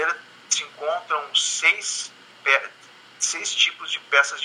brasileira se encontram seis, seis tipos de peças